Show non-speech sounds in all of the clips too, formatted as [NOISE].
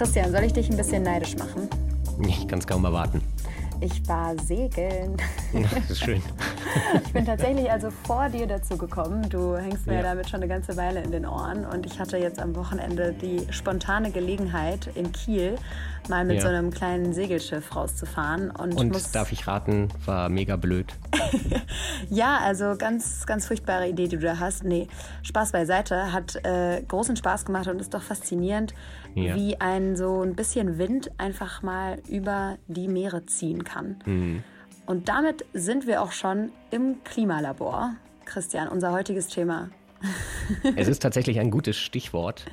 Christian, soll ich dich ein bisschen neidisch machen? Ich kann es kaum erwarten. Ich war segeln. Das ist schön. [LAUGHS] [LAUGHS] Ich bin tatsächlich also vor dir dazu gekommen. Du hängst mir ja. damit schon eine ganze Weile in den Ohren. Und ich hatte jetzt am Wochenende die spontane Gelegenheit in Kiel mal mit ja. so einem kleinen Segelschiff rauszufahren. Und, und muss darf ich raten, war mega blöd. [LAUGHS] ja, also ganz, ganz furchtbare Idee, die du da hast. Nee, Spaß beiseite. Hat äh, großen Spaß gemacht und ist doch faszinierend, ja. wie ein so ein bisschen Wind einfach mal über die Meere ziehen kann. Mhm. Und damit sind wir auch schon im Klimalabor. Christian, unser heutiges Thema. [LAUGHS] es ist tatsächlich ein gutes Stichwort.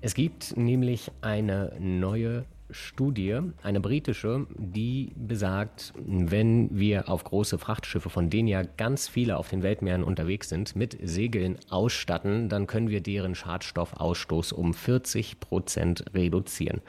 Es gibt nämlich eine neue Studie, eine britische, die besagt, wenn wir auf große Frachtschiffe, von denen ja ganz viele auf den Weltmeeren unterwegs sind, mit Segeln ausstatten, dann können wir deren Schadstoffausstoß um 40 Prozent reduzieren.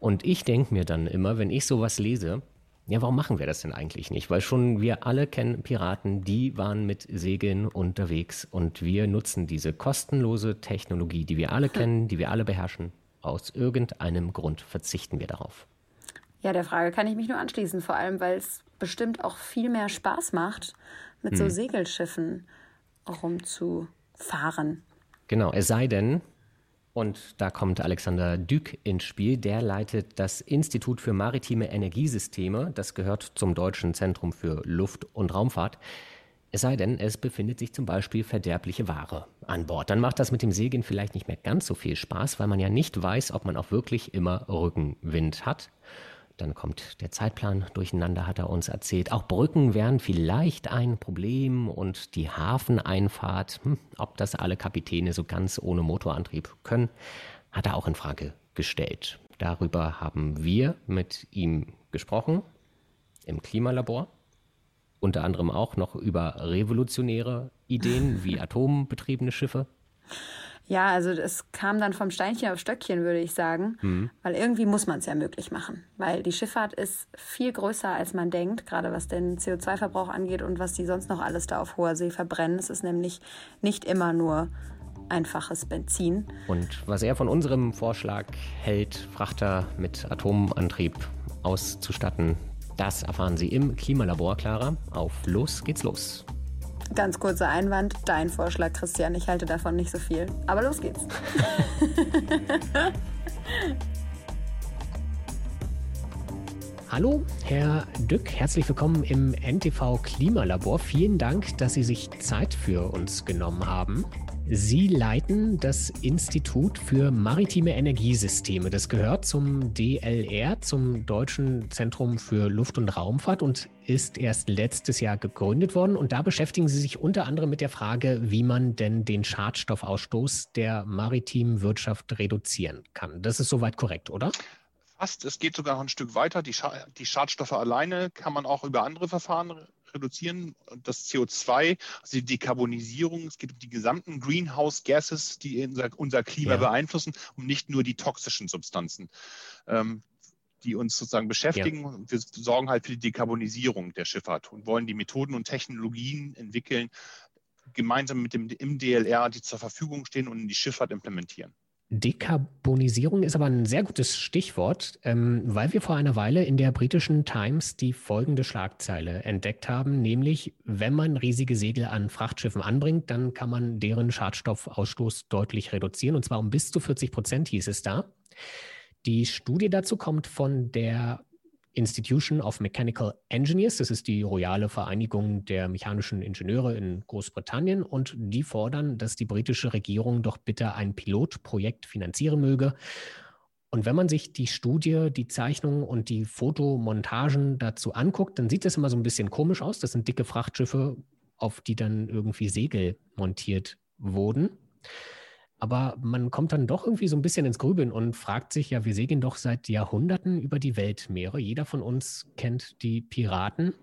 Und ich denke mir dann immer, wenn ich sowas lese, ja, warum machen wir das denn eigentlich nicht? Weil schon wir alle kennen Piraten, die waren mit Segeln unterwegs und wir nutzen diese kostenlose Technologie, die wir alle kennen, die wir alle beherrschen, aus irgendeinem Grund verzichten wir darauf. Ja, der Frage kann ich mich nur anschließen, vor allem weil es bestimmt auch viel mehr Spaß macht, mit hm. so Segelschiffen rumzufahren. Genau, es sei denn, und da kommt Alexander Dück ins Spiel, der leitet das Institut für maritime Energiesysteme, das gehört zum Deutschen Zentrum für Luft- und Raumfahrt. Es sei denn, es befindet sich zum Beispiel verderbliche Ware an Bord. Dann macht das mit dem Segeln vielleicht nicht mehr ganz so viel Spaß, weil man ja nicht weiß, ob man auch wirklich immer Rückenwind hat. Dann kommt der Zeitplan durcheinander, hat er uns erzählt. Auch Brücken wären vielleicht ein Problem und die Hafeneinfahrt, hm, ob das alle Kapitäne so ganz ohne Motorantrieb können, hat er auch in Frage gestellt. Darüber haben wir mit ihm gesprochen im Klimalabor unter anderem auch noch über revolutionäre Ideen wie [LAUGHS] atombetriebene Schiffe? Ja, also es kam dann vom Steinchen auf Stöckchen, würde ich sagen, mhm. weil irgendwie muss man es ja möglich machen, weil die Schifffahrt ist viel größer, als man denkt, gerade was den CO2-Verbrauch angeht und was die sonst noch alles da auf hoher See verbrennen. Es ist nämlich nicht immer nur einfaches Benzin. Und was er von unserem Vorschlag hält, Frachter mit Atomantrieb auszustatten, das erfahren Sie im Klimalabor, Clara. Auf los geht's los. Ganz kurzer Einwand, dein Vorschlag, Christian. Ich halte davon nicht so viel. Aber los geht's. [LAUGHS] Hallo, Herr Dück, herzlich willkommen im NTV Klimalabor. Vielen Dank, dass Sie sich Zeit für uns genommen haben. Sie leiten das Institut für maritime Energiesysteme. Das gehört zum DLR, zum Deutschen Zentrum für Luft- und Raumfahrt und ist erst letztes Jahr gegründet worden. Und da beschäftigen Sie sich unter anderem mit der Frage, wie man denn den Schadstoffausstoß der maritimen Wirtschaft reduzieren kann. Das ist soweit korrekt, oder? Fast. Es geht sogar noch ein Stück weiter. Die, Scha die Schadstoffe alleine kann man auch über andere Verfahren reduzieren. Das CO2, also die Dekarbonisierung, es geht um die gesamten Greenhouse Gases, die unser, unser Klima ja. beeinflussen und nicht nur die toxischen Substanzen. Ähm, die uns sozusagen beschäftigen. Ja. Wir sorgen halt für die Dekarbonisierung der Schifffahrt und wollen die Methoden und Technologien entwickeln, gemeinsam mit dem im DLR, die zur Verfügung stehen und in die Schifffahrt implementieren. Dekarbonisierung ist aber ein sehr gutes Stichwort, ähm, weil wir vor einer Weile in der britischen Times die folgende Schlagzeile entdeckt haben, nämlich wenn man riesige Segel an Frachtschiffen anbringt, dann kann man deren Schadstoffausstoß deutlich reduzieren, und zwar um bis zu 40 Prozent hieß es da. Die Studie dazu kommt von der Institution of Mechanical Engineers. Das ist die royale Vereinigung der mechanischen Ingenieure in Großbritannien. Und die fordern, dass die britische Regierung doch bitte ein Pilotprojekt finanzieren möge. Und wenn man sich die Studie, die Zeichnungen und die Fotomontagen dazu anguckt, dann sieht das immer so ein bisschen komisch aus. Das sind dicke Frachtschiffe, auf die dann irgendwie Segel montiert wurden. Aber man kommt dann doch irgendwie so ein bisschen ins Grübeln und fragt sich, ja, wir segeln doch seit Jahrhunderten über die Weltmeere. Jeder von uns kennt die Piraten.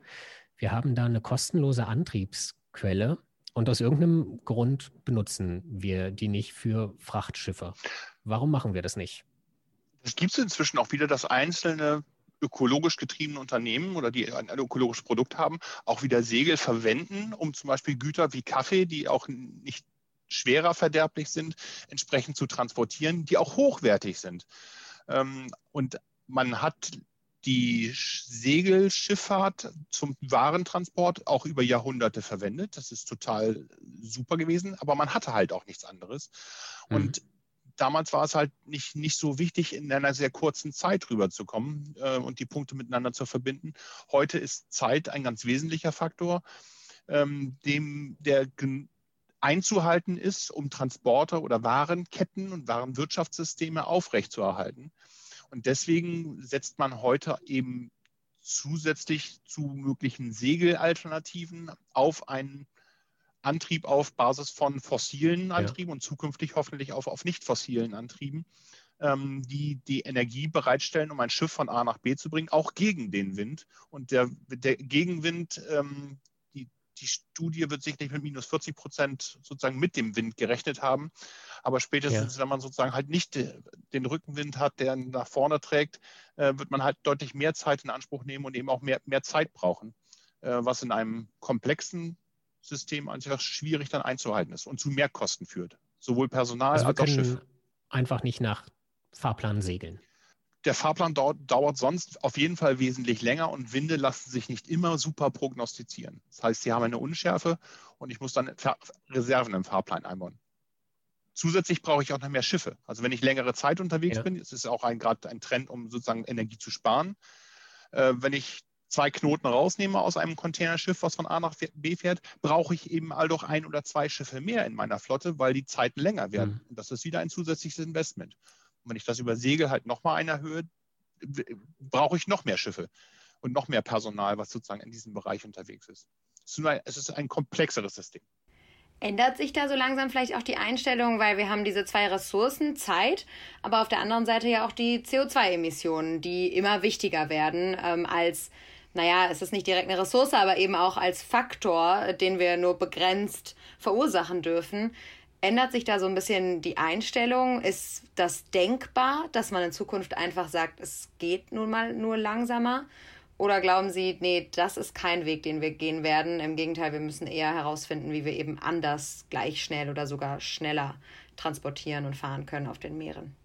Wir haben da eine kostenlose Antriebsquelle und aus irgendeinem Grund benutzen wir die nicht für Frachtschiffe. Warum machen wir das nicht? Es gibt inzwischen auch wieder, dass einzelne ökologisch getriebene Unternehmen oder die ein, ökologisches Produkt haben, auch wieder Segel verwenden, um zum Beispiel Güter wie Kaffee, die auch nicht schwerer verderblich sind, entsprechend zu transportieren, die auch hochwertig sind. Ähm, und man hat die Segelschifffahrt zum Warentransport auch über Jahrhunderte verwendet. Das ist total super gewesen, aber man hatte halt auch nichts anderes. Mhm. Und damals war es halt nicht, nicht so wichtig, in einer sehr kurzen Zeit rüberzukommen äh, und die Punkte miteinander zu verbinden. Heute ist Zeit ein ganz wesentlicher Faktor, ähm, dem der einzuhalten ist, um Transporter oder Warenketten und Warenwirtschaftssysteme aufrechtzuerhalten. Und deswegen setzt man heute eben zusätzlich zu möglichen Segelalternativen auf einen Antrieb auf Basis von fossilen Antrieben ja. und zukünftig hoffentlich auf, auf nicht fossilen Antrieben, ähm, die die Energie bereitstellen, um ein Schiff von A nach B zu bringen, auch gegen den Wind. Und der, der Gegenwind, ähm, die, die Studie wird sich nicht mit minus 40 Prozent sozusagen mit dem Wind gerechnet haben. Aber spätestens, ja. wenn man sozusagen halt nicht den Rückenwind hat, der nach vorne trägt, äh, wird man halt deutlich mehr Zeit in Anspruch nehmen und eben auch mehr, mehr Zeit brauchen, äh, was in einem komplexen System einfach schwierig dann einzuhalten ist und zu Mehrkosten führt. Sowohl Personal also als auch Schiff. Einfach nicht nach Fahrplan segeln. Der Fahrplan dauert, dauert, sonst auf jeden Fall wesentlich länger und Winde lassen sich nicht immer super prognostizieren. Das heißt, sie haben eine Unschärfe und ich muss dann Reserven im Fahrplan einbauen. Zusätzlich brauche ich auch noch mehr Schiffe. Also wenn ich längere Zeit unterwegs ja. bin, ist es auch gerade ein Trend, um sozusagen Energie zu sparen. Äh, wenn ich zwei Knoten rausnehme aus einem Containerschiff, was von A nach B fährt, brauche ich eben all doch ein oder zwei Schiffe mehr in meiner Flotte, weil die Zeiten länger werden. Mhm. Und das ist wieder ein zusätzliches Investment. Wenn ich das über halt nochmal einer erhöhe, brauche ich noch mehr Schiffe und noch mehr Personal, was sozusagen in diesem Bereich unterwegs ist. Es ist ein komplexeres System. Ändert sich da so langsam vielleicht auch die Einstellung, weil wir haben diese zwei Ressourcen, Zeit, aber auf der anderen Seite ja auch die CO2-Emissionen, die immer wichtiger werden ähm, als naja, es ist nicht direkt eine Ressource, aber eben auch als Faktor, den wir nur begrenzt verursachen dürfen. Ändert sich da so ein bisschen die Einstellung? Ist das denkbar, dass man in Zukunft einfach sagt, es geht nun mal nur langsamer? Oder glauben Sie, nee, das ist kein Weg, den wir gehen werden? Im Gegenteil, wir müssen eher herausfinden, wie wir eben anders, gleich schnell oder sogar schneller transportieren und fahren können auf den Meeren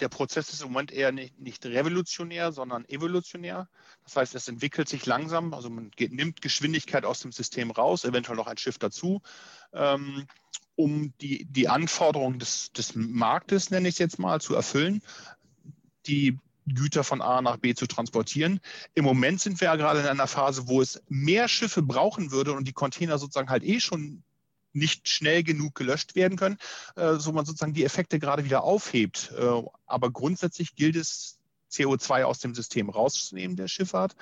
der Prozess ist im Moment eher nicht, nicht, revolutionär, sondern evolutionär. Das heißt, es entwickelt sich langsam, also man geht, nimmt Geschwindigkeit aus dem System raus, eventuell noch ein Schiff dazu, ähm, um die, die Anforderungen des, des Marktes, nenne ich es jetzt mal, zu erfüllen, die Güter von A nach B zu transportieren. Im Moment sind wir ja gerade in einer Phase, wo es mehr Schiffe brauchen würde und die Container sozusagen halt eh schon nicht schnell genug gelöscht werden können, äh, so man sozusagen die Effekte gerade wieder aufhebt. Äh, aber grundsätzlich gilt es, CO2 aus dem System rauszunehmen der Schifffahrt.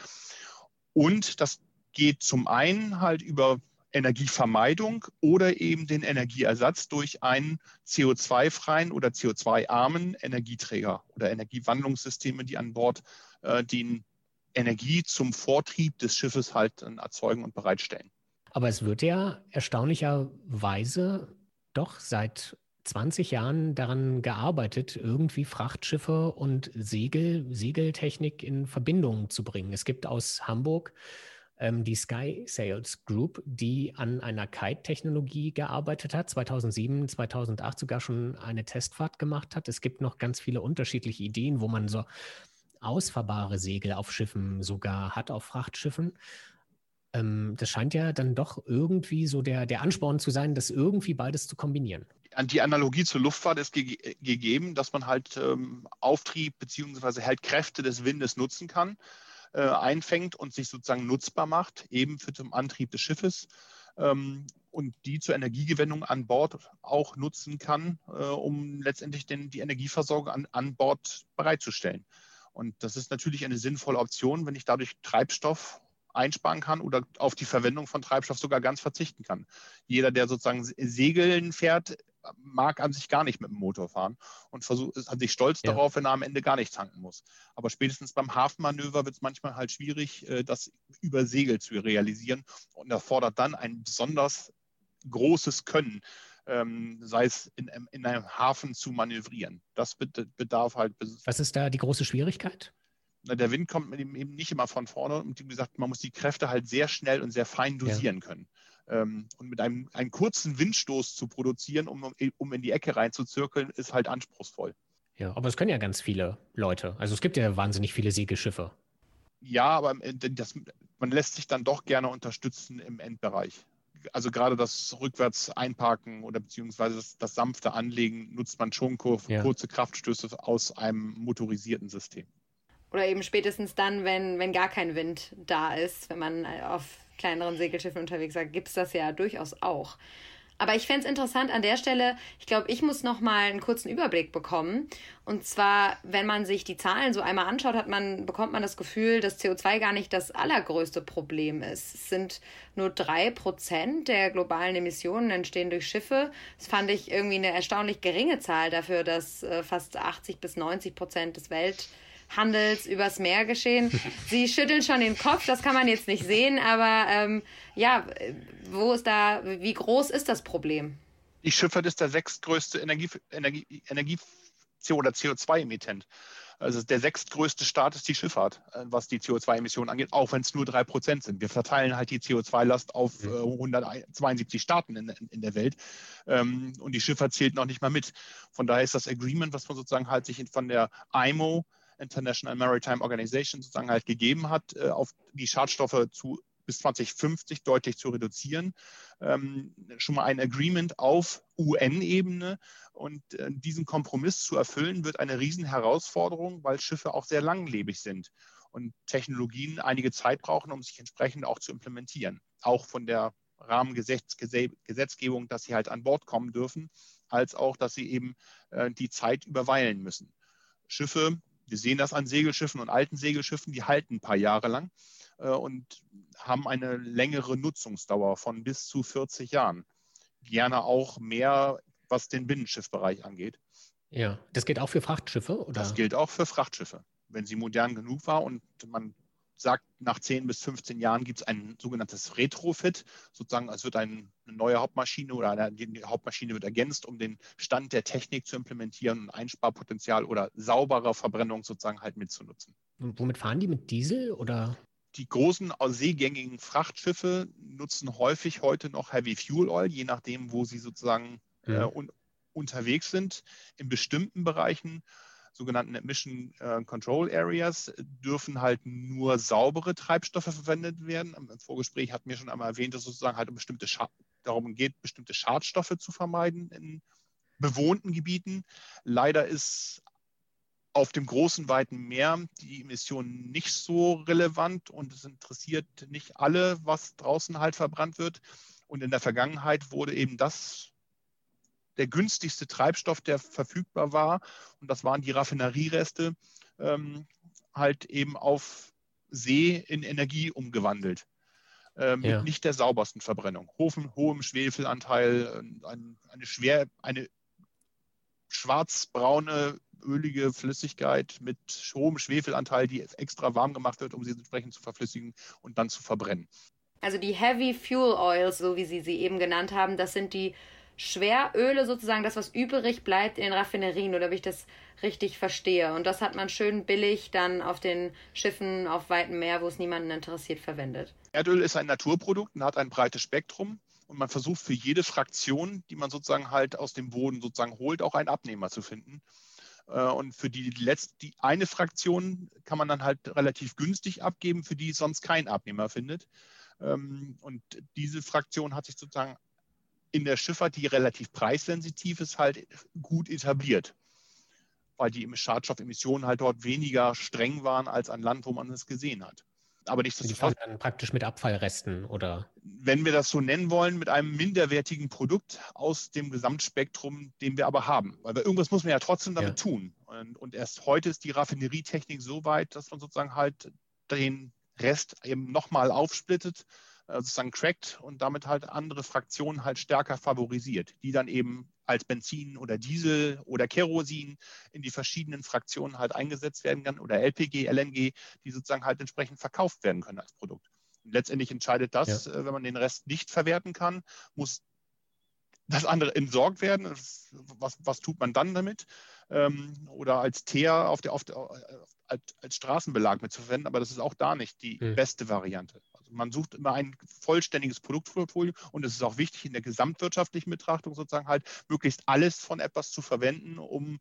Und das geht zum einen halt über Energievermeidung oder eben den Energieersatz durch einen CO2-freien oder CO2-armen Energieträger oder Energiewandlungssysteme, die an Bord äh, den Energie zum Vortrieb des Schiffes halt erzeugen und bereitstellen. Aber es wird ja erstaunlicherweise doch seit 20 Jahren daran gearbeitet, irgendwie Frachtschiffe und Segel, Segeltechnik in Verbindung zu bringen. Es gibt aus Hamburg ähm, die Sky Sales Group, die an einer Kite-Technologie gearbeitet hat, 2007, 2008 sogar schon eine Testfahrt gemacht hat. Es gibt noch ganz viele unterschiedliche Ideen, wo man so ausfahrbare Segel auf Schiffen sogar hat, auf Frachtschiffen ähm, das scheint ja dann doch irgendwie so der, der Ansporn zu sein, das irgendwie beides zu kombinieren. Die Analogie zur Luftfahrt ist ge gegeben, dass man halt ähm, Auftrieb bzw. halt Kräfte des Windes nutzen kann, äh, einfängt und sich sozusagen nutzbar macht, eben für den Antrieb des Schiffes. Ähm, und die zur Energiegewinnung an Bord auch nutzen kann, äh, um letztendlich den, die Energieversorgung an, an Bord bereitzustellen. Und das ist natürlich eine sinnvolle Option, wenn ich dadurch Treibstoff einsparen kann oder auf die Verwendung von Treibstoff sogar ganz verzichten kann. Jeder, der sozusagen Segeln fährt, mag an sich gar nicht mit dem Motor fahren und versucht, hat sich stolz ja. darauf, wenn er am Ende gar nicht tanken muss. Aber spätestens beim Hafenmanöver wird es manchmal halt schwierig, äh, das über Segel zu realisieren und erfordert dann ein besonders großes Können, ähm, sei es in, in einem Hafen zu manövrieren. Das bedarf halt. Was ist da die große Schwierigkeit? der Wind kommt eben nicht immer von vorne und wie gesagt, man muss die Kräfte halt sehr schnell und sehr fein dosieren ja. können. Ähm, und mit einem, einem kurzen Windstoß zu produzieren, um, um in die Ecke reinzuzirkeln, ist halt anspruchsvoll. Ja, aber es können ja ganz viele Leute. Also es gibt ja wahnsinnig viele Segelschiffe. Ja, aber das, man lässt sich dann doch gerne unterstützen im Endbereich. Also gerade das rückwärts einparken oder beziehungsweise das, das sanfte Anlegen nutzt man schon kurze ja. Kraftstöße aus einem motorisierten System. Oder eben spätestens dann, wenn, wenn gar kein Wind da ist, wenn man auf kleineren Segelschiffen unterwegs ist, gibt es das ja durchaus auch. Aber ich fände es interessant an der Stelle, ich glaube, ich muss noch mal einen kurzen Überblick bekommen. Und zwar, wenn man sich die Zahlen so einmal anschaut, hat man, bekommt man das Gefühl, dass CO2 gar nicht das allergrößte Problem ist. Es sind nur drei Prozent der globalen Emissionen entstehen durch Schiffe. Das fand ich irgendwie eine erstaunlich geringe Zahl dafür, dass äh, fast 80 bis 90 Prozent des Welt Handels übers Meer geschehen. Sie schütteln schon den Kopf, das kann man jetzt nicht sehen, aber ähm, ja, wo ist da, wie groß ist das Problem? Die Schifffahrt ist der sechstgrößte Energie, Energie, Energie oder CO2-Emittent. Also der sechstgrößte Staat ist die Schifffahrt, äh, was die CO2-Emissionen angeht, auch wenn es nur drei Prozent sind. Wir verteilen halt die CO2-Last auf äh, 172 Staaten in, in der Welt ähm, und die Schifffahrt zählt noch nicht mal mit. Von daher ist das Agreement, was man sozusagen halt sich von der IMO International Maritime Organization sozusagen halt gegeben hat, äh, auf die Schadstoffe zu bis 2050 deutlich zu reduzieren. Ähm, schon mal ein Agreement auf UN-Ebene. Und äh, diesen Kompromiss zu erfüllen, wird eine Riesenherausforderung, weil Schiffe auch sehr langlebig sind und Technologien einige Zeit brauchen, um sich entsprechend auch zu implementieren. Auch von der Rahmengesetzgebung, dass sie halt an Bord kommen dürfen, als auch, dass sie eben äh, die Zeit überweilen müssen. Schiffe wir sehen das an Segelschiffen und alten Segelschiffen, die halten ein paar Jahre lang äh, und haben eine längere Nutzungsdauer von bis zu 40 Jahren. Gerne auch mehr, was den Binnenschiffbereich angeht. Ja, das gilt auch für Frachtschiffe? Oder? Das gilt auch für Frachtschiffe. Wenn sie modern genug war und man sagt, nach 10 bis 15 Jahren gibt es ein sogenanntes Retrofit. Sozusagen, es wird eine neue Hauptmaschine oder eine, die Hauptmaschine wird ergänzt, um den Stand der Technik zu implementieren und Einsparpotenzial oder sauberer Verbrennung sozusagen halt mitzunutzen. Und womit fahren die mit Diesel oder? Die großen seegängigen Frachtschiffe nutzen häufig heute noch Heavy Fuel Oil, je nachdem, wo sie sozusagen mhm. äh, un unterwegs sind. In bestimmten Bereichen sogenannten Emission äh, Control Areas dürfen halt nur saubere Treibstoffe verwendet werden. Im Vorgespräch hatten wir schon einmal erwähnt, dass es sozusagen halt um bestimmte darum geht, bestimmte Schadstoffe zu vermeiden in bewohnten Gebieten. Leider ist auf dem großen, weiten Meer die Emission nicht so relevant und es interessiert nicht alle, was draußen halt verbrannt wird. Und in der Vergangenheit wurde eben das der günstigste Treibstoff, der verfügbar war. Und das waren die Raffineriereste, ähm, halt eben auf See in Energie umgewandelt. Äh, mit ja. nicht der saubersten Verbrennung. Hohen, hohem Schwefelanteil, äh, ein, eine schwer, eine schwarzbraune, ölige Flüssigkeit mit hohem Schwefelanteil, die extra warm gemacht wird, um sie entsprechend zu verflüssigen und dann zu verbrennen. Also die Heavy Fuel Oils, so wie Sie sie eben genannt haben, das sind die Schweröle sozusagen das, was übrig bleibt in den Raffinerien, oder wie ich das richtig verstehe. Und das hat man schön billig dann auf den Schiffen auf weitem Meer, wo es niemanden interessiert, verwendet. Erdöl ist ein Naturprodukt und hat ein breites Spektrum. Und man versucht für jede Fraktion, die man sozusagen halt aus dem Boden sozusagen holt, auch einen Abnehmer zu finden. Äh, und für die, letzte, die eine Fraktion kann man dann halt relativ günstig abgeben, für die sonst kein Abnehmer findet. Ähm, und diese Fraktion hat sich sozusagen in der Schifffahrt, die relativ preissensitiv ist, halt gut etabliert. Weil die Schadstoffemissionen halt dort weniger streng waren als an Land, wo man es gesehen hat. Aber nichtsdestotrotz. dann praktisch mit Abfallresten oder? Wenn wir das so nennen wollen, mit einem minderwertigen Produkt aus dem Gesamtspektrum, den wir aber haben. Weil irgendwas muss man ja trotzdem damit ja. tun. Und, und erst heute ist die Raffinerietechnik so weit, dass man sozusagen halt den Rest eben nochmal aufsplittet sozusagen crackt und damit halt andere Fraktionen halt stärker favorisiert, die dann eben als Benzin oder Diesel oder Kerosin in die verschiedenen Fraktionen halt eingesetzt werden kann oder LPG, LNG, die sozusagen halt entsprechend verkauft werden können als Produkt. Und letztendlich entscheidet das, ja. Äh, wenn man den Rest nicht verwerten kann, muss das andere entsorgt werden. Was, was tut man dann damit? Ähm, oder als Teer auf der, auf der, als, als Straßenbelag mitzuverwenden, aber das ist auch da nicht die mhm. beste Variante. Man sucht immer ein vollständiges Produktportfolio und es ist auch wichtig in der gesamtwirtschaftlichen Betrachtung sozusagen halt möglichst alles von etwas zu verwenden, um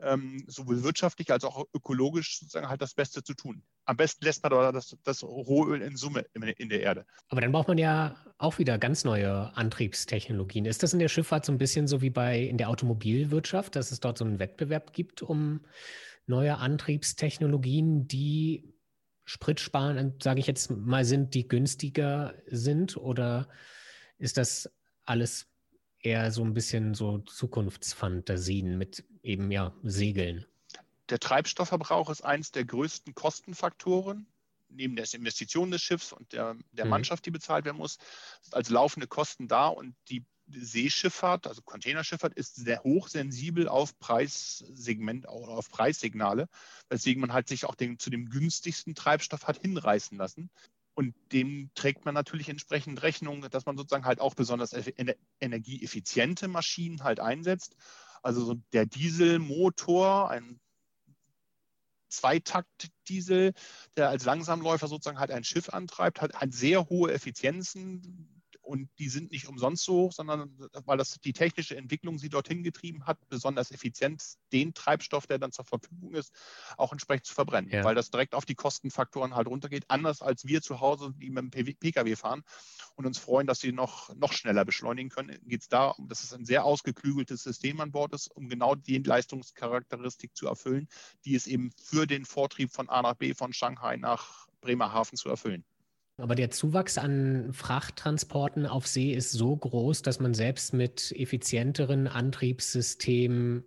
ähm, sowohl wirtschaftlich als auch ökologisch sozusagen halt das Beste zu tun. Am besten lässt man das, das Rohöl in Summe in der Erde. Aber dann braucht man ja auch wieder ganz neue Antriebstechnologien. Ist das in der Schifffahrt so ein bisschen so wie bei in der Automobilwirtschaft, dass es dort so einen Wettbewerb gibt um neue Antriebstechnologien, die spritsparend, sage ich jetzt mal, sind, die günstiger sind? Oder ist das alles eher so ein bisschen so Zukunftsfantasien mit eben ja Segeln? Der Treibstoffverbrauch ist eines der größten Kostenfaktoren neben der Investition des Schiffs und der, der mhm. Mannschaft, die bezahlt werden muss, als laufende Kosten da und die Seeschifffahrt, also Containerschifffahrt, ist sehr hochsensibel auf Preissegment oder auf Preissignale, weswegen man halt sich auch den, zu dem günstigsten Treibstoff hat hinreißen lassen. Und dem trägt man natürlich entsprechend Rechnung, dass man sozusagen halt auch besonders energieeffiziente Maschinen halt einsetzt. Also so der Dieselmotor, ein Zweitakt-Diesel, der als Langsamläufer sozusagen halt ein Schiff antreibt, hat, hat sehr hohe Effizienzen, und die sind nicht umsonst so hoch, sondern weil das die technische Entwicklung sie dorthin getrieben hat, besonders effizient den Treibstoff, der dann zur Verfügung ist, auch entsprechend zu verbrennen, ja. weil das direkt auf die Kostenfaktoren halt runtergeht, anders als wir zu Hause, die mit dem Pkw fahren und uns freuen, dass sie noch, noch schneller beschleunigen können. Geht es darum, dass es ein sehr ausgeklügeltes System an Bord ist, um genau die Leistungscharakteristik zu erfüllen, die es eben für den Vortrieb von A nach B, von Shanghai nach Bremerhaven zu erfüllen. Aber der Zuwachs an Frachttransporten auf See ist so groß, dass man selbst mit effizienteren Antriebssystemen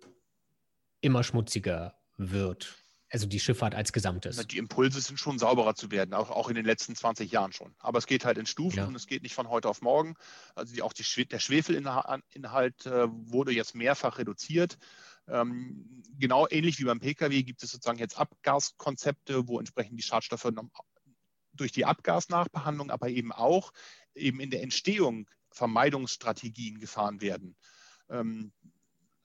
immer schmutziger wird. Also die Schifffahrt als Gesamtes. Die Impulse sind schon sauberer zu werden, auch, auch in den letzten 20 Jahren schon. Aber es geht halt in Stufen ja. und es geht nicht von heute auf morgen. Also die, auch die, der Schwefelinhalt äh, wurde jetzt mehrfach reduziert. Ähm, genau ähnlich wie beim Pkw gibt es sozusagen jetzt Abgaskonzepte, wo entsprechend die Schadstoffe durch die Abgasnachbehandlung, aber eben auch eben in der Entstehung Vermeidungsstrategien gefahren werden. Ähm,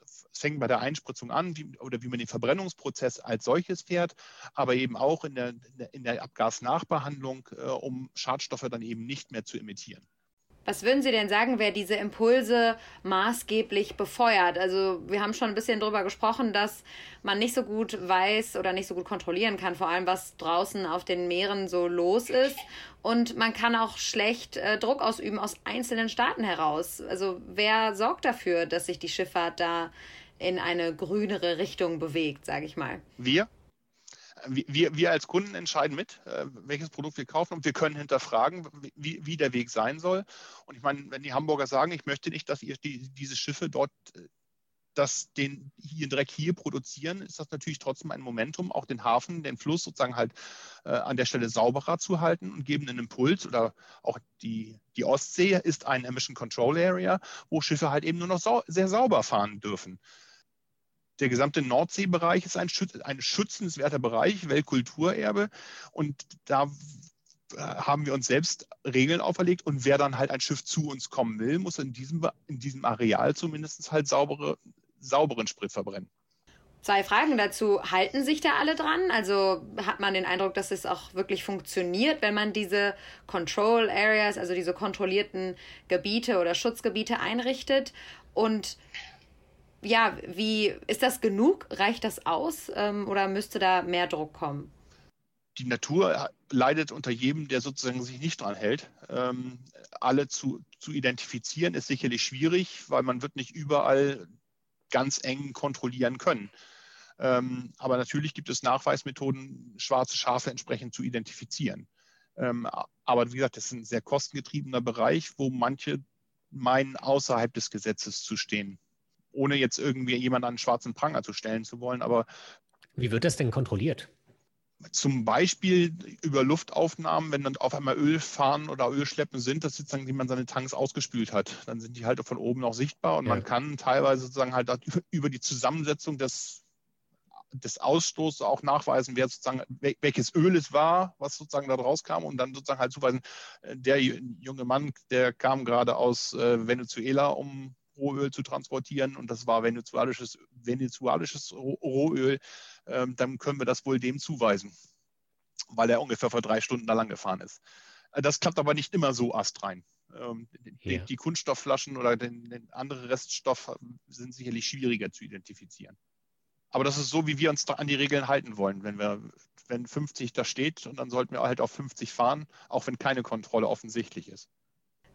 es fängt bei der Einspritzung an wie, oder wie man den Verbrennungsprozess als solches fährt, aber eben auch in der, in der Abgasnachbehandlung, äh, um Schadstoffe dann eben nicht mehr zu emittieren. Was würden Sie denn sagen, wer diese Impulse maßgeblich befeuert? Also wir haben schon ein bisschen darüber gesprochen, dass man nicht so gut weiß oder nicht so gut kontrollieren kann, vor allem was draußen auf den Meeren so los ist. Und man kann auch schlecht äh, Druck ausüben aus einzelnen Staaten heraus. Also wer sorgt dafür, dass sich die Schifffahrt da in eine grünere Richtung bewegt, sage ich mal? Wir wir, wir als Kunden entscheiden mit, äh, welches Produkt wir kaufen und wir können hinterfragen, wie, wie der Weg sein soll. Und ich meine, wenn die Hamburger sagen, ich möchte nicht, dass ihr die, diese Schiffe dort äh, das den hier Dreck hier produzieren, ist das natürlich trotzdem ein Momentum, auch den Hafen, den Fluss sozusagen halt äh, an der Stelle sauberer zu halten und geben einen Impuls oder auch die, die Ostsee ist ein Emission Control Area, wo Schiffe halt eben nur noch sau sehr sauber fahren dürfen der gesamte Nordseebereich ist ein, Schütz, ein schützenswerter Bereich, Weltkulturerbe. Und da äh, haben wir uns selbst Regeln auferlegt. Und wer dann halt ein Schiff zu uns kommen will, muss in diesem, in diesem Areal zumindest halt saubere, sauberen Sprit verbrennen. Zwei Fragen dazu. Halten sich da alle dran? Also hat man den Eindruck, dass es auch wirklich funktioniert, wenn man diese Control Areas, also diese kontrollierten Gebiete oder Schutzgebiete einrichtet? Und ja, wie ist das genug? Reicht das aus ähm, oder müsste da mehr Druck kommen? Die Natur leidet unter jedem, der sozusagen sich nicht dran hält. Ähm, alle zu, zu identifizieren ist sicherlich schwierig, weil man wird nicht überall ganz eng kontrollieren können. Ähm, aber natürlich gibt es Nachweismethoden, schwarze Schafe entsprechend zu identifizieren. Ähm, aber wie gesagt, das ist ein sehr kostengetriebener Bereich, wo manche meinen, außerhalb des Gesetzes zu stehen ohne jetzt irgendwie jemanden an einen schwarzen Pranger zu stellen zu wollen. Aber wie wird das denn kontrolliert? Zum Beispiel über Luftaufnahmen, wenn dann auf einmal Ölfahren oder Ölschleppen sind, das sozusagen, man seine Tanks ausgespült hat. Dann sind die halt von oben noch sichtbar und ja. man kann teilweise sozusagen halt [LAUGHS] über die Zusammensetzung des, des Ausstoßes auch nachweisen, wer sozusagen, welches Öl es war, was sozusagen da rauskam und dann sozusagen halt zuweisen, äh, der junge Mann, der kam gerade aus äh, Venezuela, um Rohöl zu transportieren und das war venezuelisches, venezuelisches Rohöl, ähm, dann können wir das wohl dem zuweisen, weil er ungefähr vor drei Stunden da lang gefahren ist. Äh, das klappt aber nicht immer so astrein. Ähm, die, die, Kunststoffflaschen oder den, den andere Reststoff sind sicherlich schwieriger zu identifizieren. Aber das ist so, wie wir uns da an die Regeln halten wollen. Wenn wir, wenn 50 da steht und dann sollten wir halt auf 50 fahren, auch wenn keine Kontrolle offensichtlich ist.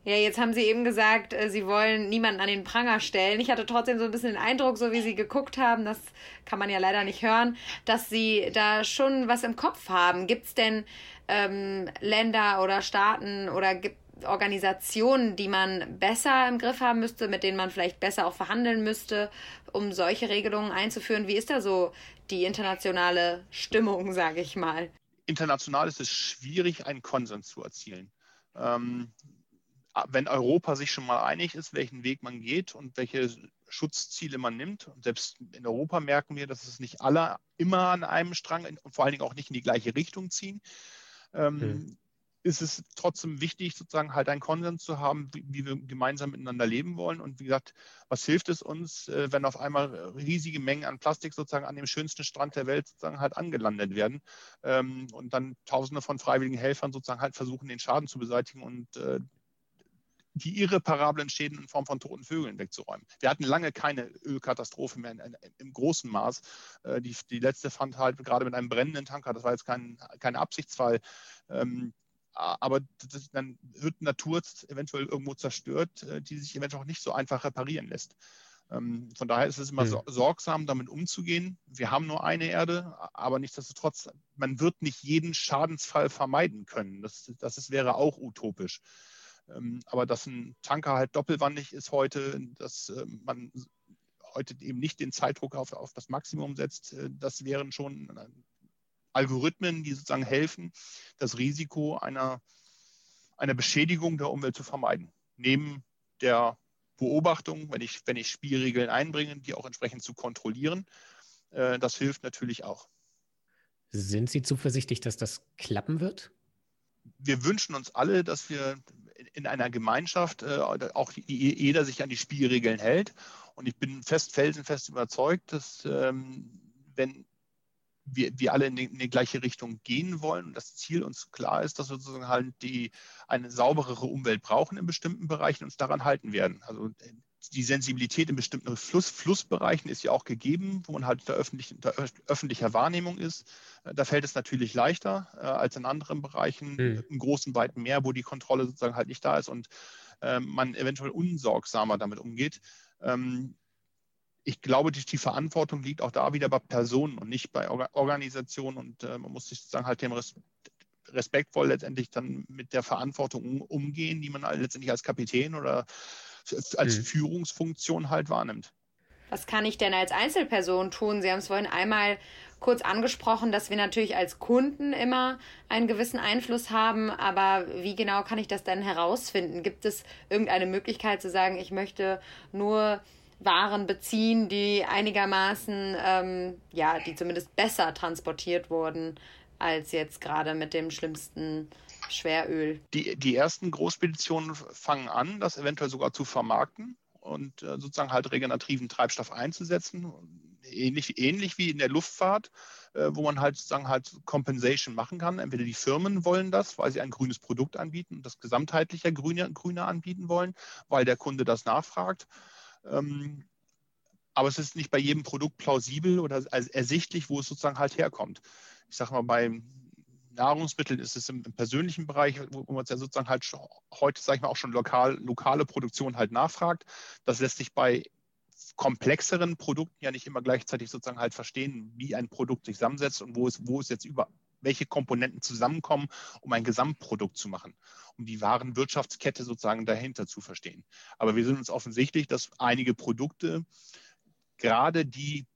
Ja, jetzt haben Sie eben gesagt, äh, Sie wollen niemanden an den Pranger stellen. Ich hatte trotzdem so ein bisschen den Eindruck, so wie Sie geguckt haben, das kann man ja leider nicht hören, dass Sie da schon was im Kopf haben. Gibt es denn ähm, Länder oder Staaten oder gibt Organisationen, die man besser im Griff haben müsste, mit denen man vielleicht besser auch verhandeln müsste, um solche Regelungen einzuführen? Wie ist da so die internationale Stimmung, sage ich mal? International ist es schwierig, einen Konsens zu erzielen. Ähm, wenn Europa sich schon mal einig ist, welchen Weg man geht und welche Schutzziele man nimmt, und selbst in Europa merken wir, dass es nicht alle immer an einem Strang und vor allen Dingen auch nicht in die gleiche Richtung ziehen, ähm, mhm. ist es trotzdem wichtig, sozusagen halt einen Konsens zu haben, wie, wie, wir gemeinsam miteinander leben wollen. Und wie gesagt, was hilft es uns, äh, wenn auf einmal riesige Mengen an Plastik sozusagen an dem schönsten Strand der Welt sozusagen halt angelandet werden ähm, und dann Tausende von freiwilligen Helfern sozusagen halt versuchen, den Schaden zu beseitigen und äh, die irreparablen Schäden in Form von toten Vögeln wegzuräumen. Wir hatten lange keine Ölkatastrophe mehr in, in, im großen Maß. Äh, die, die, letzte fand halt gerade mit einem brennenden Tanker, das war jetzt kein, kein Absichtsfall. Ähm, aber das, dann wird Natur eventuell irgendwo zerstört, äh, die sich eventuell auch nicht so einfach reparieren lässt. Ähm, von daher ist es immer mhm. sorgsam, damit umzugehen. Wir haben nur eine Erde, aber nichtsdestotrotz, man wird nicht jeden Schadensfall vermeiden können. Das, das ist, wäre auch utopisch. Ähm, aber dass ein Tanker halt doppelwandig ist heute, dass äh, man heute eben nicht den Zeitdruck auf, auf das Maximum setzt, äh, das wären schon äh, Algorithmen, die sozusagen helfen, das Risiko einer, einer Beschädigung der Umwelt zu vermeiden. Neben der Beobachtung, wenn ich, wenn ich Spielregeln einbringe, die auch entsprechend zu kontrollieren, das hilft natürlich auch. Sind Sie zuversichtlich, dass das klappen wird? Wir wünschen uns alle, dass wir in einer Gemeinschaft äh, auch jeder sich an die Spielregeln hält. Und ich bin fest, felsenfest überzeugt, dass ähm, wenn wir, wir alle in die, in die, gleiche Richtung gehen wollen und das Ziel uns klar ist, dass wir sozusagen halt die, eine sauberere Umwelt brauchen in bestimmten Bereichen uns daran halten werden. Also die Sensibilität in bestimmten Fluss, Flussbereichen ist ja auch gegeben, wo man halt der öffentlichen, der öffentlicher Wahrnehmung ist. Äh, da fällt es natürlich leichter äh, als in anderen Bereichen, mhm. im großen, weiten Meer, wo die Kontrolle sozusagen halt nicht da ist und äh, man eventuell unsorgsamer damit umgeht. Ähm, ich glaube, die, die, Verantwortung liegt auch da wieder bei Personen und nicht bei Orga Organisationen und äh, man muss sich sozusagen halt dem Res respektvoll letztendlich dann mit der Verantwortung um, umgehen, die man letztendlich als Kapitän oder als mhm. Führungsfunktion halt wahrnimmt. Was kann ich denn als Einzelperson tun? Sie haben es vorhin einmal kurz angesprochen, dass wir natürlich als Kunden immer einen gewissen Einfluss haben, aber wie genau kann ich das denn herausfinden? Gibt es irgendeine Möglichkeit zu sagen, ich möchte nur waren beziehen, die einigermaßen, ähm, ja, die zumindest besser transportiert wurden als jetzt gerade mit dem schlimmsten Schweröl. Die, die ersten Großspeditionen fangen an, das eventuell sogar zu vermarkten und äh, sozusagen halt regenerativen Treibstoff einzusetzen. Ähnlich, ähnlich wie in der Luftfahrt, äh, wo man halt sozusagen halt Compensation machen kann. Entweder die Firmen wollen das, weil sie ein grünes Produkt anbieten und das gesamtheitliche Grüne, Grüne anbieten wollen, weil der Kunde das nachfragt. Ähm, aber es ist nicht bei jedem Produkt plausibel oder ersichtlich, wo es sozusagen halt herkommt. Ich sage mal, bei Nahrungsmitteln ist es im, im persönlichen Bereich, wo, wo man es ja sozusagen halt schon, heute, sage ich mal, auch schon lokal, lokale Produktion halt nachfragt. Das lässt sich bei komplexeren Produkten ja nicht immer gleichzeitig sozusagen halt verstehen, wie ein Produkt sich zusammensetzt und wo es, wo es jetzt über welche Komponenten zusammenkommen, um ein Gesamtprodukt zu machen, um die wahren Wirtschaftskette sozusagen dahinter zu verstehen. Aber wir sind uns offensichtlich, dass einige Produkte, gerade die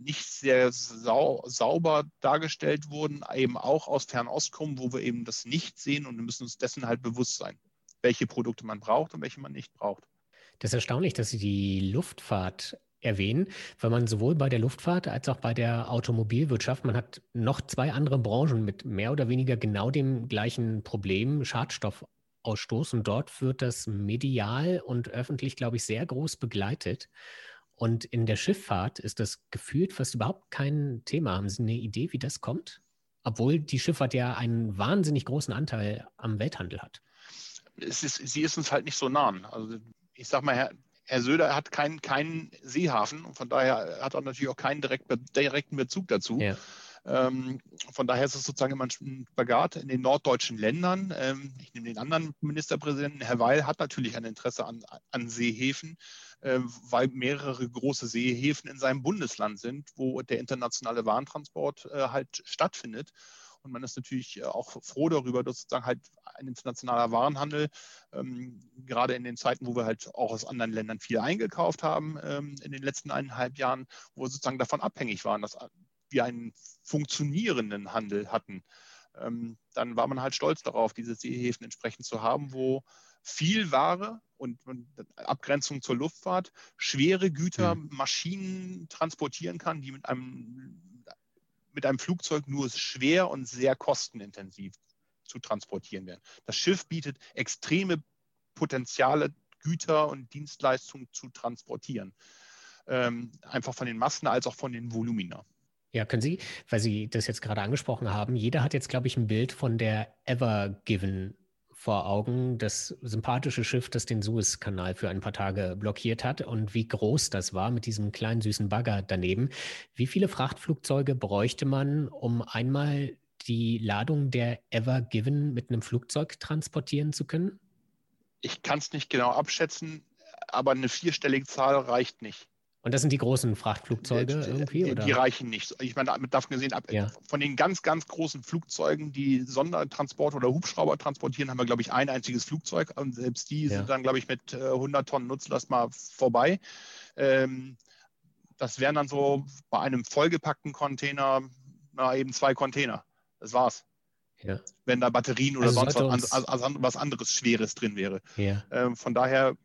nicht sehr sau sauber dargestellt wurden, eben auch aus Fernost kommen, wo wir eben das nicht sehen und wir müssen uns dessen halt bewusst sein, welche Produkte man braucht und welche man nicht braucht. Das ist erstaunlich, dass Sie die Luftfahrt erwähnen, weil man sowohl bei der Luftfahrt als auch bei der Automobilwirtschaft, man hat noch zwei andere Branchen mit mehr oder weniger genau dem gleichen Problem, Schadstoffausstoß. Und dort wird das medial und öffentlich, glaube ich, sehr groß begleitet. Und in der Schifffahrt ist das gefühlt fast überhaupt kein Thema. Haben Sie eine Idee, wie das kommt? Obwohl die Schifffahrt ja einen wahnsinnig großen Anteil am Welthandel hat. Ist, sie ist uns halt nicht so nah. Also ich sag mal, Herr Söder hat keinen, keinen Seehafen und von daher hat er natürlich auch keinen direkt, direkten Bezug dazu. Ja. Ähm, von daher ist es sozusagen immer ein Spagat in den norddeutschen Ländern. Ähm, ich nehme den anderen Ministerpräsidenten. Herr Weil hat natürlich ein Interesse an, an Seehäfen, äh, weil mehrere große Seehäfen in seinem Bundesland sind, wo der internationale Warentransport äh, halt stattfindet. Und man ist natürlich äh, auch froh darüber, dass sozusagen halt ein internationaler Warenhandel, ähm, gerade in den Zeiten, wo wir halt auch aus anderen Ländern viel eingekauft haben, ähm, in den letzten eineinhalb Jahren, wo wir sozusagen davon abhängig waren, dass wir einen funktionierenden Handel hatten. Ähm, dann war man halt stolz darauf, diese Seehäfen entsprechend zu haben, wo viel Ware und, und Abgrenzung zur Luftfahrt schwere Güter, mhm. Maschinen transportieren kann, die mit einem mit einem Flugzeug nur schwer und sehr kostenintensiv zu transportieren werden. Das Schiff bietet extreme Potenziale, Güter und Dienstleistungen zu transportieren. Ähm, einfach von den Massen als auch von den Volumina. Ja, können Sie, weil Sie das jetzt gerade angesprochen haben, jeder hat jetzt, glaube ich, ein Bild von der Ever Given vor Augen, das sympathische Schiff, das den Suezkanal für ein paar Tage blockiert hat und wie groß das war mit diesem kleinen süßen Bagger daneben. Wie viele Frachtflugzeuge bräuchte man, um einmal die Ladung der Ever Given mit einem Flugzeug transportieren zu können? Ich kann es nicht genau abschätzen, aber eine vierstellige Zahl reicht nicht. Und das sind die großen Frachtflugzeuge die, irgendwie? Die, die, reichen nicht. Ich meine, davon gesehen, ab, ja. von den ganz, ganz großen Flugzeugen, die Sondertransport oder Hubschrauber transportieren, haben wir, glaube ich, ein einziges Flugzeug. Und selbst die ja. sind dann, glaube ich, mit 100 äh, Tonnen Nutzlast mal vorbei. Ähm, das wären dann so bei einem vollgepackten Container na, eben zwei Container. Das war's. Ja. Wenn da Batterien oder also sonst was, also was, anderes Schweres drin wäre. Ähm, von daher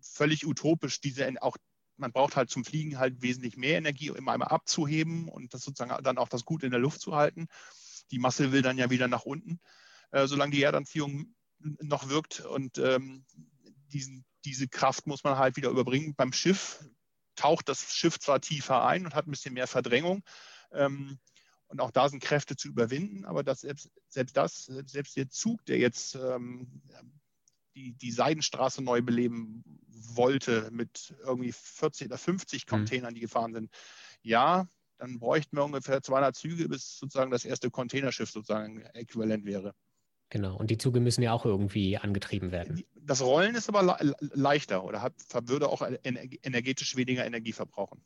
völlig utopisch, diese auch man braucht halt zum Fliegen halt wesentlich mehr Energie, um immer einmal abzuheben und das sozusagen dann auch das gut in der Luft zu halten. Die Masse will dann ja wieder nach unten, äh, solange die Erdanziehung noch wirkt und ähm, diesen, diese Kraft muss man halt wieder überbringen. Beim Schiff taucht das Schiff zwar tiefer ein und hat ein bisschen mehr Verdrängung. Ähm, und auch da sind Kräfte zu überwinden, aber das, selbst, selbst das, selbst der Zug, der jetzt ähm, die, die Seidenstraße neu beleben wollte mit irgendwie 40 oder 50 mhm. Containern, die gefahren sind, ja, dann bräuchten wir ungefähr 200 Züge, bis sozusagen das erste Containerschiff sozusagen äquivalent wäre. Genau, und die Züge müssen ja auch irgendwie angetrieben werden. Das Rollen ist aber le leichter oder hat, würde auch energetisch weniger Energie verbrauchen.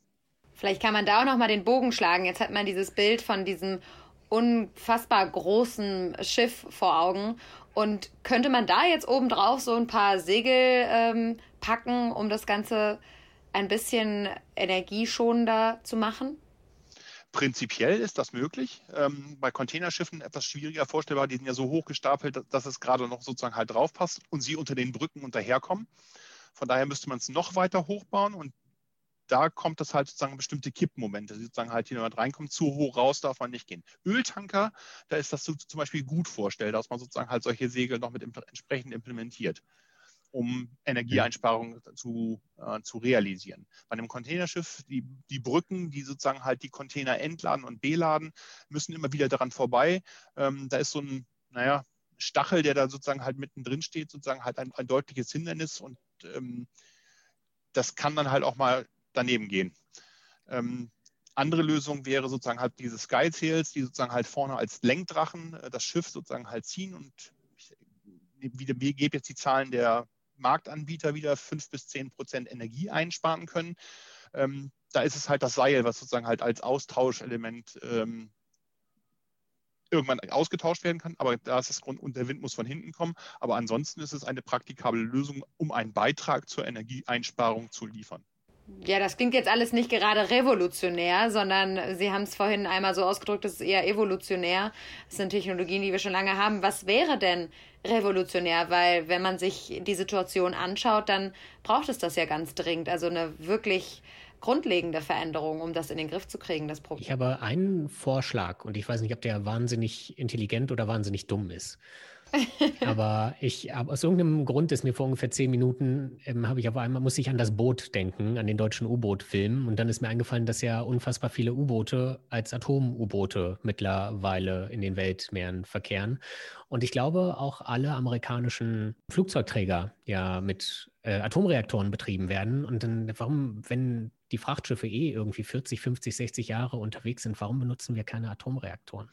Vielleicht kann man da auch nochmal den Bogen schlagen. Jetzt hat man dieses Bild von diesem unfassbar großen Schiff vor Augen. Und könnte man da jetzt obendrauf so ein paar Segel ähm, packen, um das Ganze ein bisschen energieschonender zu machen? Prinzipiell ist das möglich. Ähm, bei Containerschiffen etwas schwieriger vorstellbar. Die sind ja so hoch gestapelt, dass es gerade noch sozusagen halt drauf passt und sie unter den Brücken unterherkommen. Von daher müsste man es noch weiter hochbauen und da kommt es halt sozusagen bestimmte Kippmomente, sozusagen halt hier jemand reinkommt, zu hoch raus darf man nicht gehen. Öltanker, da ist das so, zum Beispiel gut vorstellbar, dass man sozusagen halt solche Segel noch mit entsprechend implementiert, um Energieeinsparungen zu, äh, zu realisieren. Bei einem Containerschiff, die, die Brücken, die sozusagen halt die Container entladen und beladen, müssen immer wieder daran vorbei. Ähm, da ist so ein, naja, Stachel, der da sozusagen halt mittendrin steht, sozusagen halt ein, ein deutliches Hindernis und ähm, das kann dann halt auch mal daneben gehen. Ähm, andere Lösung wäre sozusagen halt diese Sky Sails, die sozusagen halt vorne als Lenkdrachen äh, das Schiff sozusagen halt ziehen und ich, wieder, ich gebe jetzt die Zahlen der Marktanbieter wieder, fünf bis zehn Prozent Energie einsparen können. Ähm, da ist es halt das Seil, was sozusagen halt als Austauschelement ähm, irgendwann ausgetauscht werden kann, aber da ist das Grund und der Wind muss von hinten kommen. Aber ansonsten ist es eine praktikable Lösung, um einen Beitrag zur Energieeinsparung zu liefern. Ja, das klingt jetzt alles nicht gerade revolutionär, sondern Sie haben es vorhin einmal so ausgedrückt, es ist eher evolutionär. Das sind Technologien, die wir schon lange haben. Was wäre denn revolutionär? Weil wenn man sich die Situation anschaut, dann braucht es das ja ganz dringend. Also eine wirklich grundlegende Veränderung, um das in den Griff zu kriegen, das Problem. Ich habe einen Vorschlag und ich weiß nicht, ob der wahnsinnig intelligent oder wahnsinnig dumm ist. Aber ich, aber aus irgendeinem Grund ist mir vor ungefähr zehn Minuten, ähm, habe ich auf einmal, muss ich an das Boot denken, an den deutschen U-Boot-Film. Und dann ist mir eingefallen, dass ja unfassbar viele U-Boote als Atom-U-Boote mittlerweile in den Weltmeeren verkehren. Und ich glaube, auch alle amerikanischen Flugzeugträger ja mit äh, Atomreaktoren betrieben werden. Und dann, warum, wenn die Frachtschiffe eh irgendwie 40, 50, 60 Jahre unterwegs sind, warum benutzen wir keine Atomreaktoren?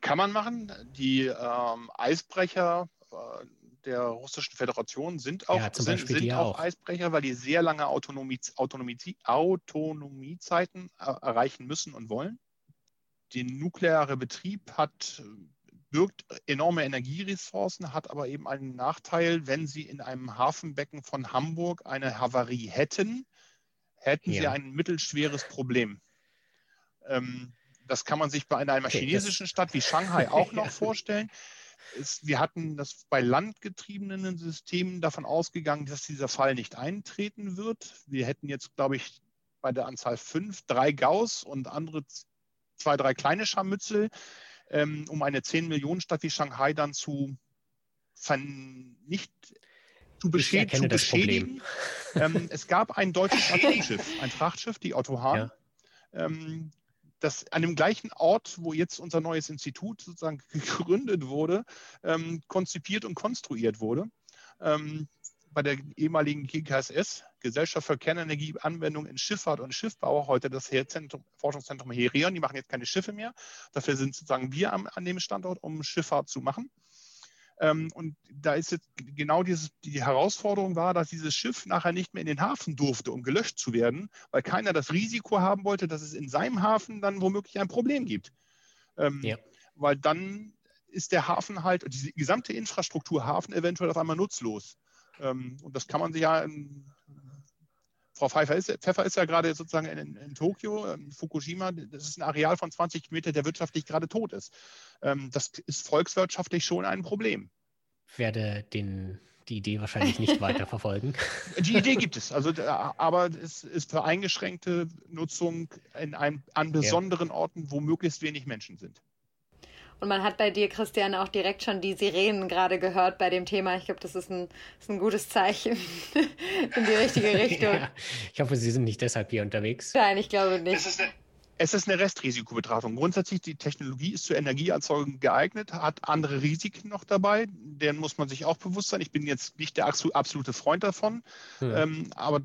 Kann man machen. Die ähm, Eisbrecher äh, der Russischen Föderation sind auch, ja, sind, sind auch, auch, Eisbrecher, weil die sehr lange Autonomie, Autonomie, Autonomiezeiten äh, erreichen müssen und wollen. Der nukleare Betrieb hat birgt enorme Energieressourcen, hat aber eben einen Nachteil, wenn Sie in einem Hafenbecken von Hamburg eine Havarie hätten, hätten ja. Sie ein mittelschweres Problem. Ähm, das kann man sich bei einer, einer okay, chinesischen Stadt wie Shanghai [LAUGHS] auch noch vorstellen. Es, wir hatten das bei landgetriebenen Systemen davon ausgegangen, dass dieser Fall nicht eintreten wird. Wir hätten jetzt, glaube ich, bei der Anzahl fünf, drei Gauss und andere zwei, drei kleine Scharmützel, ähm, um eine 10 Millionen Stadt wie Shanghai dann zu nicht zu, beschäd zu beschädigen. Ähm, es gab ein deutsches [LAUGHS] Atomschiff, ein Frachtschiff, die Otto Hahn. Ja. Ähm, das an dem gleichen Ort, wo jetzt unser neues Institut sozusagen [LAUGHS] gegründet wurde, ähm, konzipiert und konstruiert wurde. Ähm, bei der ehemaligen GKSS, Gesellschaft für Kernenergieanwendung in Schifffahrt und Schiffbau, heute das Zentrum, Forschungszentrum Herion. Die machen jetzt keine Schiffe mehr. Dafür sind sozusagen wir am, an dem Standort, um Schifffahrt zu machen. Ähm, und da ist jetzt genau dieses, die Herausforderung war, dass dieses Schiff nachher nicht mehr in den Hafen durfte, um gelöscht zu werden, weil keiner das Risiko haben wollte, dass es in seinem Hafen dann womöglich ein Problem gibt. Ähm, ja. Weil dann ist der Hafen halt, die gesamte Infrastruktur Hafen eventuell auf einmal nutzlos. Ähm, und das kann man sich ja in, Frau Pfeiffer ist, Pfeffer ist ja gerade sozusagen in, in Tokio, ähm, Fukushima, das ist ein Areal von 20 Kilometern, der wirtschaftlich gerade tot ist. Ähm, das ist volkswirtschaftlich schon ein Problem. Ich werde den, die Idee wahrscheinlich nicht [LAUGHS] weiter verfolgen. Die Idee gibt es, also, aber es ist für eingeschränkte Nutzung in ein, an besonderen ja. Orten, wo möglichst wenig Menschen sind. Und man hat bei dir, Christian, auch direkt schon die Sirenen gerade gehört bei dem Thema. Ich glaube, das ist ein, ist ein gutes Zeichen [LAUGHS] in die richtige [LAUGHS] Richtung. Ja, ich hoffe, Sie sind nicht deshalb hier unterwegs. Nein, ich glaube nicht. Es ist eine, es ist eine Restrisikobetrachtung. Grundsätzlich, die Technologie ist zur Energieerzeugung geeignet, hat andere Risiken noch dabei. Deren muss man sich auch bewusst sein. Ich bin jetzt nicht der absolute Freund davon, hm. ähm, aber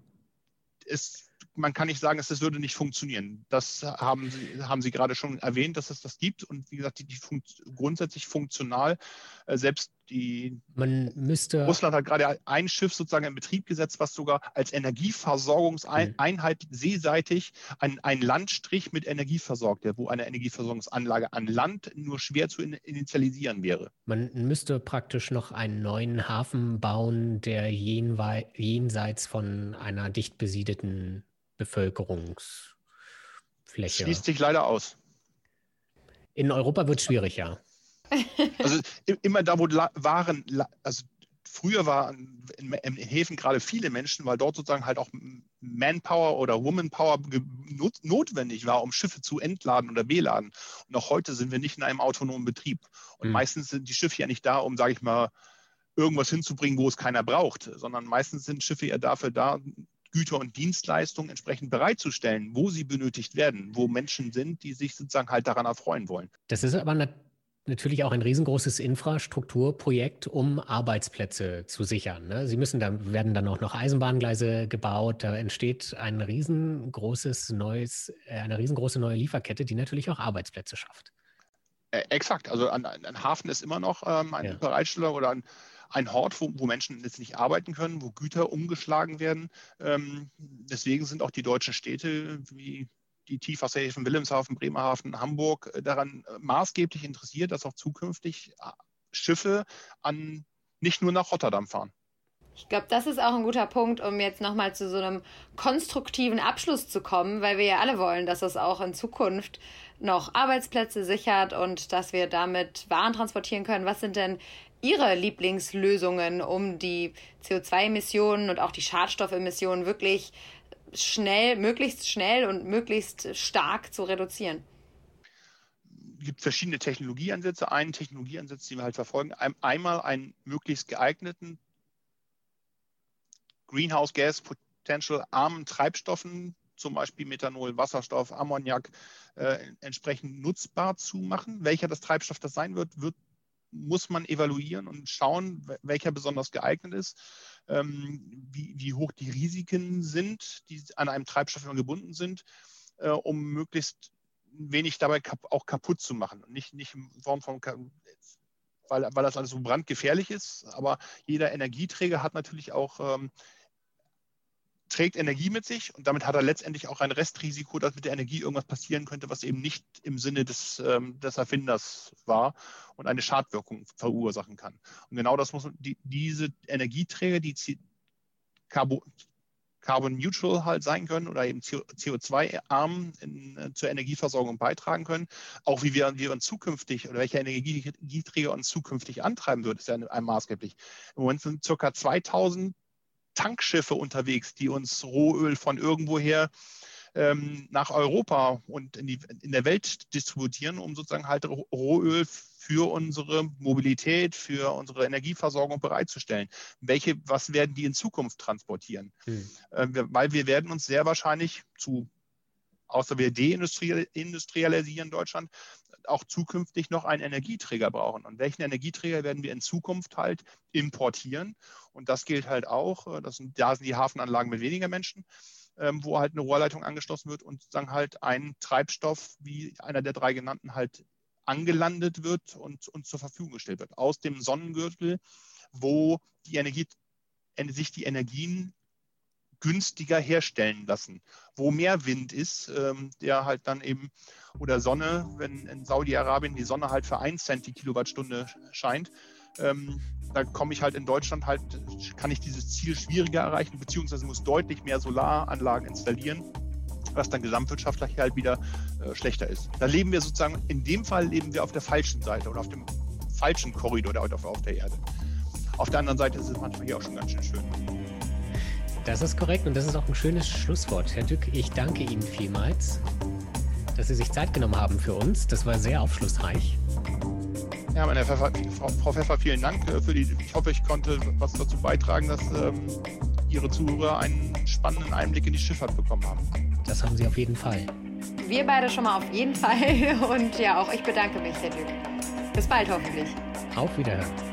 es man kann nicht sagen, dass das würde nicht funktionieren. Das haben Sie, haben Sie gerade schon erwähnt, dass es das gibt. Und wie gesagt, die, die funkt, grundsätzlich funktional. Äh, selbst die man müsste Russland hat gerade ein Schiff sozusagen in Betrieb gesetzt, was sogar als Energieversorgungseinheit seeseitig ein, ein Landstrich mit Energie versorgt, wo eine Energieversorgungsanlage an Land nur schwer zu initialisieren wäre. Man müsste praktisch noch einen neuen Hafen bauen, der jenseits von einer dicht besiedelten Bevölkerungsfläche. Schließt sich leider aus. In Europa wird es schwierig, ja. [LAUGHS] Also immer da, wo waren, also früher waren in, in, Häfen gerade viele Menschen, weil dort sozusagen halt auch Manpower oder Womanpower notwendig war, um Schiffe zu entladen oder beladen. Und auch heute sind wir nicht in einem autonomen Betrieb. Und mhm. meistens sind die Schiffe ja nicht da, um, sage ich mal, irgendwas hinzubringen, wo es keiner braucht, sondern meistens sind Schiffe ja dafür da, Güter und Dienstleistungen entsprechend bereitzustellen, wo sie benötigt werden, wo Menschen sind, die sich sozusagen halt daran erfreuen wollen. Das ist aber natürlich auch ein riesengroßes Infrastrukturprojekt, um Arbeitsplätze zu sichern. Ne? Sie müssen, da werden dann auch noch Eisenbahngleise gebaut, da entsteht ein riesengroßes neues, äh, eine riesengroße neue Lieferkette, die natürlich auch Arbeitsplätze schafft. Äh, exakt, also ein, ein, Hafen ist immer noch ähm, ein ja. Bereitsteller oder ein ein Hort, wo, wo Menschen jetzt nicht arbeiten können, wo Güter umgeschlagen werden. Ähm, deswegen sind auch die deutschen Städte wie die Tiefwasserhäfen Wilhelmshaven, Bremerhaven, Hamburg äh, daran äh, maßgeblich interessiert, dass auch zukünftig äh, Schiffe an nicht nur nach Rotterdam fahren. Ich glaube, das ist auch ein guter Punkt, um jetzt nochmal zu so einem konstruktiven Abschluss zu kommen, weil wir ja alle wollen, dass es auch in Zukunft noch Arbeitsplätze sichert und dass wir damit Waren transportieren können. Was sind denn Ihre Lieblingslösungen, um die CO2-Emissionen und auch die Schadstoffemissionen wirklich schnell, möglichst schnell und möglichst stark zu reduzieren? gibt verschiedene Technologieansätze. Einen Technologieansatz, den wir halt verfolgen, einmal einen möglichst geeigneten Greenhouse Gas Potential armen Treibstoffen, zum Beispiel Methanol, Wasserstoff, Ammoniak, äh, entsprechend nutzbar zu machen. Welcher das Treibstoff das sein wird, wird muss man evaluieren und schauen, welcher besonders geeignet ist, ähm, wie, wie, hoch die Risiken sind, die an einem Treibstoff gebunden sind, äh, um möglichst wenig dabei kap auch kaputt zu machen. Nicht, nicht in Form von, weil, weil das alles so brandgefährlich ist, aber jeder Energieträger hat natürlich auch ähm, trägt Energie mit sich und damit hat er letztendlich auch ein Restrisiko, dass mit der Energie irgendwas passieren könnte, was eben nicht im Sinne des, ähm, des Erfinders war und eine Schadwirkung verursachen kann. Und genau das muss die, diese Energieträger, die Carbon, Carbon Neutral halt sein können oder eben CO2-arm äh, zur Energieversorgung beitragen können. Auch wie wir, wir uns zukünftig oder welcher Energieträger uns zukünftig antreiben wird, ist ja maßgeblich. Im Moment sind ca. 2000 Tankschiffe unterwegs, die uns Rohöl von irgendwoher ähm, nach Europa und in, die, in der Welt distributieren, um sozusagen halt Rohöl für unsere Mobilität, für unsere Energieversorgung bereitzustellen. Welche, was werden die in Zukunft transportieren? Hm. Äh, weil wir werden uns sehr wahrscheinlich zu außer wir deindustrialisieren Deutschland, auch zukünftig noch einen Energieträger brauchen. Und welchen Energieträger werden wir in Zukunft halt importieren? Und das gilt halt auch, äh, das sind, da sind die Hafenanlagen mit weniger Menschen, ähm, wo halt eine Rohrleitung angeschlossen wird und dann halt ein Treibstoff, wie einer der drei genannten, halt angelandet wird und, und zur Verfügung gestellt wird. Aus dem Sonnengürtel, wo die Energie, sich die Energien günstiger herstellen lassen. Wo mehr Wind ist, ähm, der halt dann eben, oder Sonne, wenn in Saudi-Arabien die Sonne halt für 1 Cent die Kilowattstunde scheint, ähm, da komme ich halt in Deutschland halt, kann ich dieses Ziel schwieriger erreichen, beziehungsweise muss deutlich mehr Solaranlagen installieren, was dann gesamtwirtschaftlich halt wieder äh, schlechter ist. Da leben wir sozusagen, in dem Fall leben wir auf der falschen Seite oder auf dem falschen Korridor auf, auf der Erde. Auf der anderen Seite ist es manchmal hier auch schon ganz schön schön. Das ist korrekt und das ist auch ein schönes Schlusswort. Herr Dück, ich danke Ihnen vielmals, dass Sie sich Zeit genommen haben für uns. Das war sehr aufschlussreich. Ja, meine Pfeffer, Frau Pfeffer, vielen Dank äh, für die. Ich hoffe, ich konnte was dazu beitragen, dass ähm, Ihre Zuhörer einen spannenden Einblick in die Schifffahrt bekommen haben. Das haben Sie auf jeden Fall. Wir beide schon mal auf jeden Fall. [LAUGHS] Und ja, auch ich bedanke mich, Herr Dück. Bis bald hoffentlich. Auf Wiederhören.